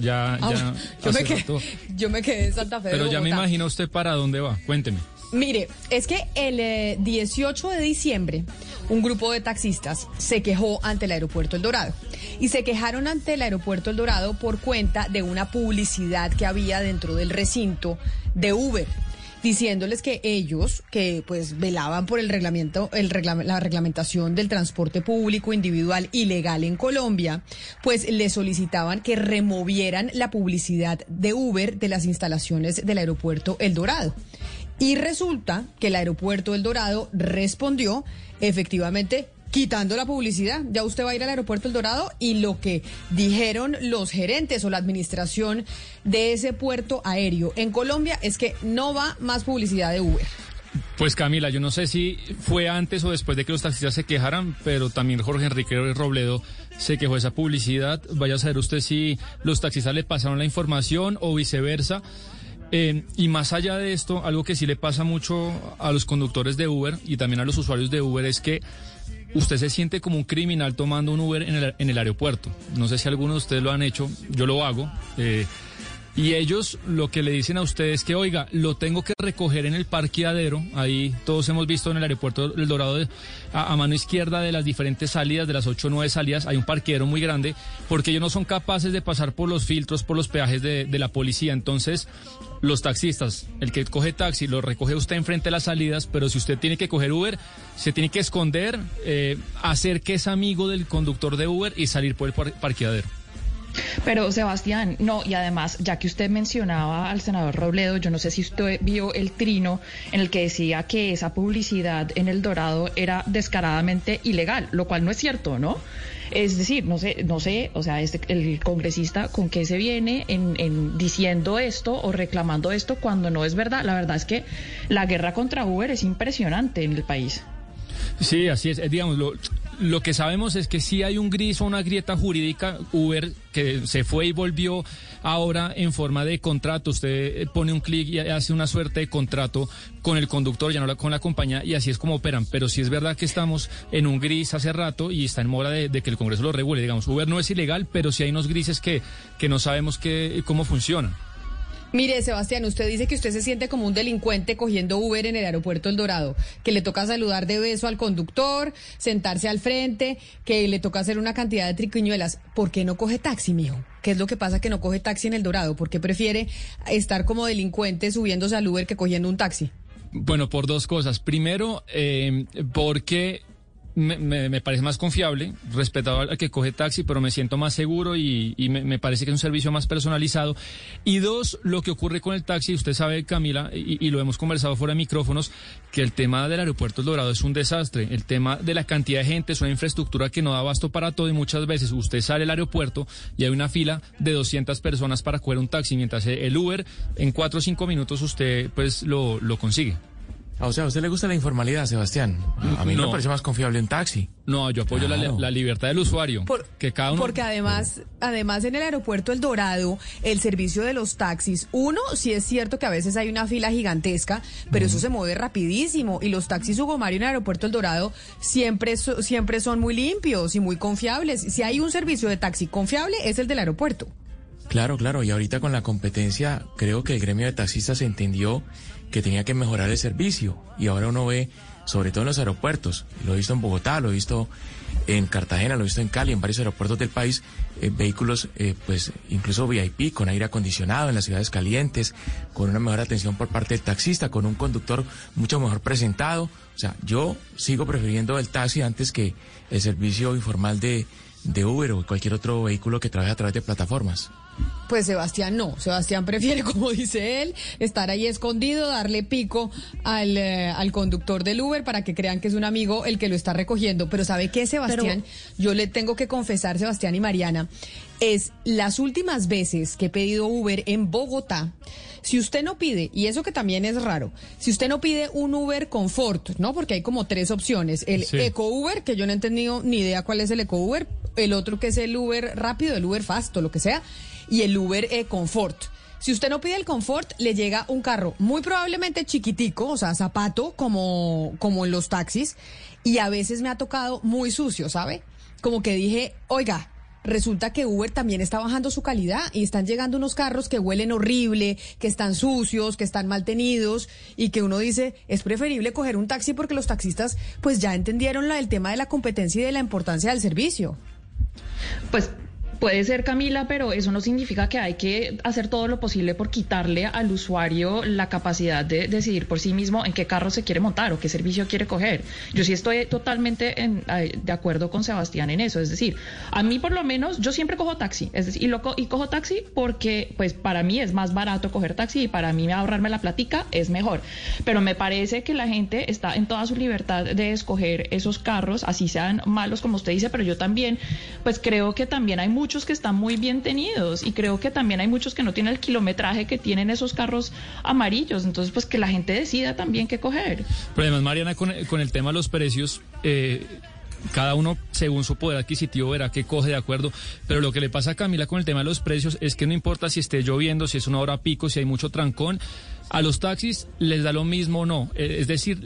Ya, Ah, ya. yo, me quedé, yo me quedé en Santa Fe. de Pero ya me imagino usted para dónde va. Cuénteme. Mire, es que el eh, 18 de diciembre un grupo de taxistas se quejó ante el aeropuerto El Dorado. Y se quejaron ante el aeropuerto El Dorado por cuenta de una publicidad que había dentro del recinto de Uber diciéndoles que ellos, que pues velaban por el reglamento, el la reglamentación del transporte público individual ilegal en Colombia, pues le solicitaban que removieran la publicidad de Uber de las instalaciones del aeropuerto El Dorado. Y resulta que el aeropuerto El Dorado respondió efectivamente quitando la publicidad. Ya usted va a ir al aeropuerto El Dorado y lo que dijeron los gerentes o la administración de ese puerto aéreo en Colombia es que no va más publicidad de Uber. Pues Camila, yo no sé si fue antes o después de que los taxistas se quejaran, pero también Jorge Enrique Robledo se quejó de esa publicidad. Vaya a saber usted si los taxistas le pasaron la información o viceversa. Eh, y más allá de esto, algo que sí le pasa mucho a los conductores de Uber y también a los usuarios de Uber es que usted se siente como un criminal tomando un Uber en el, en el aeropuerto. No sé si algunos de ustedes lo han hecho, yo lo hago. eh, y ellos lo que le dicen a ustedes es que, oiga, lo tengo que recoger en el parqueadero. Ahí todos hemos visto en el aeropuerto El Dorado, de- a, mano izquierda de las diferentes salidas, de las ocho o nueve salidas, hay un parqueadero muy grande, porque ellos no son capaces de pasar por los filtros, por los peajes de, la policía. Entonces, los taxistas, el que coge taxi, lo recoge usted enfrente de las salidas, pero si usted tiene que coger Uber, se tiene que esconder, eh, hacer que es amigo del conductor de Uber y salir por el par- parqueadero. Pero Sebastián, no, y además, ya que usted mencionaba al senador Robledo, yo no sé si usted vio el trino en el que decía que esa publicidad en El Dorado era descaradamente ilegal, lo cual no es cierto, ¿no? Es decir, no sé, no sé, o sea, este, el congresista con qué se viene en, en diciendo esto o reclamando esto cuando no es verdad. La verdad es que la guerra contra Uber es impresionante en el país. Sí, así es. Eh, Digamos, lo, lo que sabemos es que sí hay un gris o una grieta jurídica. Uber que se fue y volvió ahora en forma de contrato. Usted eh, pone un clic y hace una suerte de contrato con el conductor, ya no con la compañía, y así es como operan. Pero sí es verdad que estamos en un gris hace rato y está en mora de, de que el Congreso lo regule. Digamos, Uber no es ilegal, pero sí hay unos grises que, que no sabemos que, cómo funcionan. Mire, Sebastián, usted dice que usted se siente como un delincuente cogiendo Uber en el aeropuerto El Dorado, que le toca saludar de beso al conductor, sentarse al frente, que le toca hacer una cantidad de triquiñuelas. ¿Por qué no coge taxi, mijo? ¿Qué es lo que pasa que no coge taxi en El Dorado? ¿Por qué prefiere estar como delincuente subiéndose al Uber que cogiendo un taxi? Bueno, por dos cosas. Primero, eh, porque me, me- parece más confiable, respetado al que coge taxi, pero me siento más seguro y, me, parece que es un servicio más personalizado. Y dos, lo que ocurre con el taxi, usted sabe, Camila, y, y lo hemos conversado fuera de micrófonos, que el tema del aeropuerto El Dorado es un desastre. El tema de la cantidad de gente es una infraestructura que no da abasto para todo y muchas veces usted sale al aeropuerto y hay una fila de 200 personas para coger un taxi, mientras el Uber en 4 o 5 minutos usted pues lo, lo consigue. Ah, O sea, ¿a usted le gusta la informalidad, Sebastián? A mí No. me parece más confiable un taxi. No, yo apoyo la, Claro. la libertad del usuario. Por- que cada uno. Porque además, además en el aeropuerto El Dorado, el servicio de los taxis, uno, sí es cierto que a veces hay una fila gigantesca, pero eso se mueve rapidísimo y los taxis Hugo Mario en el aeropuerto El Dorado siempre, siempre son muy limpios y muy confiables. Si hay un servicio de taxi confiable, es el del aeropuerto. Claro, claro. Y ahorita con la competencia, creo que el gremio de taxistas entendió que tenía que mejorar el servicio. Y ahora uno ve, sobre todo en los aeropuertos, lo he visto en Bogotá, lo he visto en Cartagena, lo he visto en Cali, en varios aeropuertos del país, eh, vehículos, eh, pues incluso VIP, con aire acondicionado en las ciudades calientes, con una mejor atención por parte del taxista, con un conductor mucho mejor presentado. O sea, yo sigo prefiriendo el taxi antes que el servicio informal de, de Uber o cualquier otro vehículo que trabaje a través de plataformas. Pues Sebastián no, Sebastián prefiere, como dice él, estar ahí escondido, darle pico al, eh, al conductor del Uber para que crean que es un amigo el que lo está recogiendo. Pero ¿sabe qué, Sebastián? Yo le tengo que confesar, Sebastián y Mariana, es las últimas veces que he pedido Uber en Bogotá, si usted no pide, y eso que también es raro, si usted no pide un Uber Comfort, ¿no? Porque hay como tres opciones. El Sí. Eco Uber, que yo no he entendido ni idea cuál es el Eco Uber, el otro que es el Uber rápido, el Uber fast o lo que sea, y el Uber eh, Comfort. Si usted no pide el Comfort, le llega un carro muy probablemente chiquitico, o sea, zapato, como, como en los taxis, y a veces me ha tocado muy sucio, ¿sabe? Como que dije, oiga, resulta que Uber también está bajando su calidad y están llegando unos carros que huelen horrible, que están sucios, que están mal tenidos y que uno dice, es preferible coger un taxi porque los taxistas pues ya entendieron la, el tema de la competencia y de la importancia del servicio. Pues Puede ser, Camila, pero eso no significa que hay que hacer todo lo posible por quitarle al usuario la capacidad de decidir por sí mismo en qué carro se quiere montar o qué servicio quiere coger. Yo sí estoy totalmente de acuerdo con Sebastián en eso. Es decir, a mí por lo menos yo siempre cojo taxi. Es decir, y, lo, y cojo taxi porque pues para mí es más barato coger taxi y para mí ahorrarme la platica es mejor. Pero me parece que la gente está en toda su libertad de escoger esos carros, así sean malos como usted dice, pero yo también pues creo que también hay muchos muchos que están muy bien tenidos y creo que también hay muchos que no tienen el kilometraje que tienen esos carros amarillos. Entonces, pues que la gente decida también qué coger. Pero además, Mariana, con, el tema de los precios, eh, cada uno según su poder adquisitivo verá qué coge de acuerdo, pero lo que le pasa a Camila con el tema de los precios es que no importa si esté lloviendo, si es una hora pico, si hay mucho trancón, a los taxis les da lo mismo o no, eh, es decir,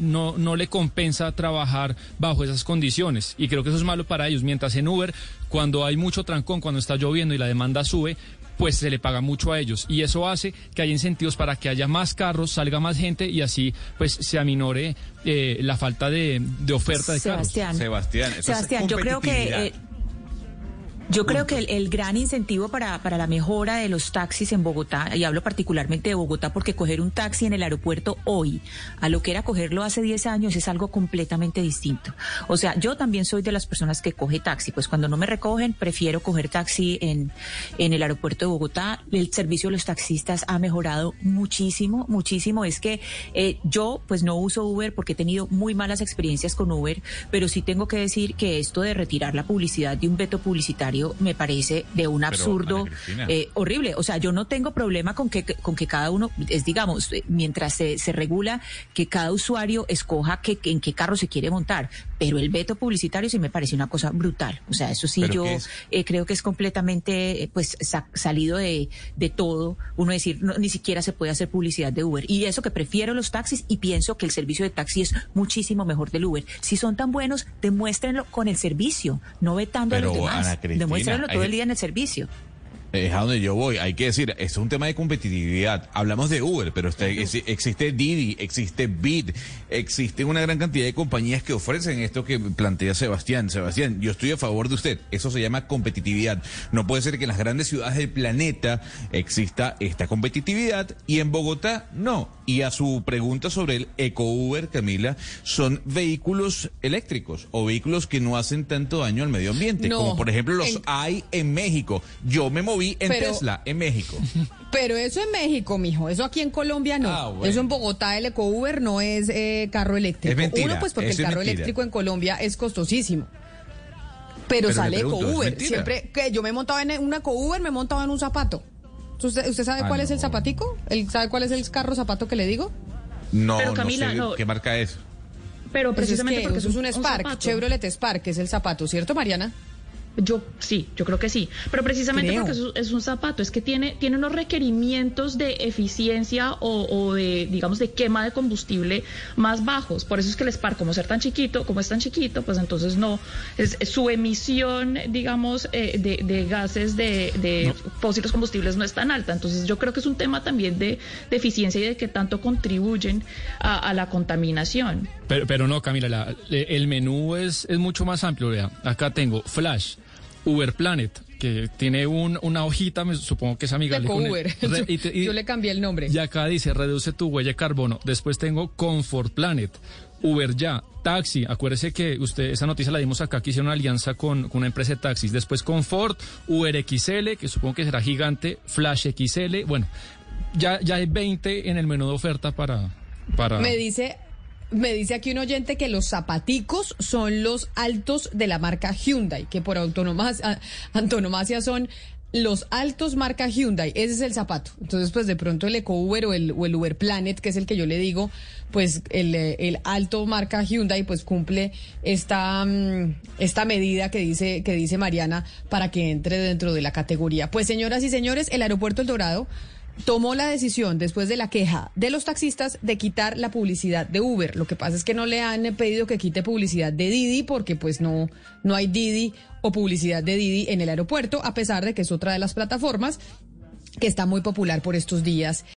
no, no le compensa trabajar bajo esas condiciones. Y creo que eso es malo para ellos, mientras en Uber, cuando hay mucho trancón, cuando está lloviendo y la demanda sube, pues se le paga mucho a ellos. Y eso hace que haya incentivos para que haya más carros, salga más gente y así pues se aminore eh, la falta de, oferta de carros. Sebastián, Sebastián, yo creo que eh, yo creo que el, gran incentivo para, para, la mejora de los taxis en Bogotá, y hablo particularmente de Bogotá porque coger un taxi en el aeropuerto hoy a lo que era cogerlo hace 10 años es algo completamente distinto. O sea, yo también soy de las personas que coge taxi, pues cuando no me recogen prefiero coger taxi en, en el aeropuerto de Bogotá. El servicio de los taxistas ha mejorado muchísimo, muchísimo. Es que eh, yo pues no uso Uber porque he tenido muy malas experiencias con Uber, pero sí tengo que decir que esto de retirar la publicidad de un veto publicitario me parece de un absurdo eh, horrible. O sea, yo no tengo problema con que, con que cada uno, es digamos, eh, mientras se, se regula, que cada usuario escoja que, en qué carro se quiere montar. Pero el veto publicitario sí me parece una cosa brutal. O sea, eso sí yo eh, creo que es completamente pues salido de, de todo. Uno decir, ni siquiera se puede hacer publicidad de Uber. Y eso que prefiero los taxis y pienso que el servicio de taxi es muchísimo mejor del Uber. Si son tan buenos, demuéstrenlo con el servicio, no vetando a los demás muéstrenlo todo el día en el servicio es a donde yo voy. Hay que decir, esto es un tema de competitividad. Hablamos de Uber, pero existe Didi, existe Bit, existe una gran cantidad de compañías que ofrecen esto que plantea Sebastián. Sebastián, yo estoy a favor de usted. Eso se llama competitividad. No puede ser que en las grandes ciudades del planeta exista esta competitividad y en Bogotá no. Y a su pregunta sobre el Eco Uber, Camila, son vehículos eléctricos o vehículos que no hacen tanto daño al medio ambiente, como por ejemplo los hay en México. Yo me moví en Tesla, en México. Pero eso en México, mijo. Eso aquí en Colombia no. Ah, eso en Bogotá, el Eco Uber no es eh, carro eléctrico. Uno, pues porque el carro eléctrico en Colombia es costosísimo. Pero, sale Eco Uber. Siempre que yo me montaba en una Eco Uber, me montaba en un zapato. ¿Usted, sabe ah, cuál es el zapatico? ¿El, ¿Sabe cuál es el carro zapato que le digo? No, Camila, no sé qué marca es. Pero precisamente porque eso es un Spark, Chevrolet Spark, que es el zapato, ¿cierto, Mariana? Yo sí, yo creo que sí. Pero precisamente porque es, un zapato, es que tiene, tiene unos requerimientos de eficiencia o, de, digamos, de quema de combustible más bajos. Por eso es que el Spark, como ser tan chiquito, como es tan chiquito, pues entonces no, es, su emisión, digamos, eh, de, gases de, de fósiles combustibles no es tan alta. Entonces yo creo que es un tema también de, eficiencia y de que tanto contribuyen a, la contaminación. Pero, pero no, Camila, el menú es, es mucho más amplio. Vea. Acá tengo Flash. Uber Planet, que tiene un, una hojita, me supongo que es amigable con Uber. yo, le cambié el nombre. Y acá dice, reduce tu huella de carbono. Después tengo Comfort Planet, Uber Ya, Taxi. Acuérdese que usted, esa noticia la dimos acá, que hicieron una alianza con, con una empresa de taxis. Después Comfort, Uber XL, que supongo que será gigante, Flash XL. Bueno, ya, ya hay 20 en el menú de oferta para... para... Me dice me dice aquí un oyente que los zapaticos son los altos de la marca Hyundai, que por antonomasia son los altos marca Hyundai, ese es el zapato. Entonces, pues de pronto el Eco Uber o el, Uber Planet, que es el que yo le digo, pues el, alto marca Hyundai, pues cumple esta, mm, esta medida que dice, que dice Mariana para que entre dentro de la categoría. Pues señoras y señores, el aeropuerto El Dorado tomó la decisión, después de la queja de los taxistas, de quitar la publicidad de Uber. Lo que pasa es que no le han pedido que quite publicidad de Didi porque pues no, no hay Didi o publicidad de Didi en el aeropuerto, a pesar de que es otra de las plataformas que está muy popular por estos días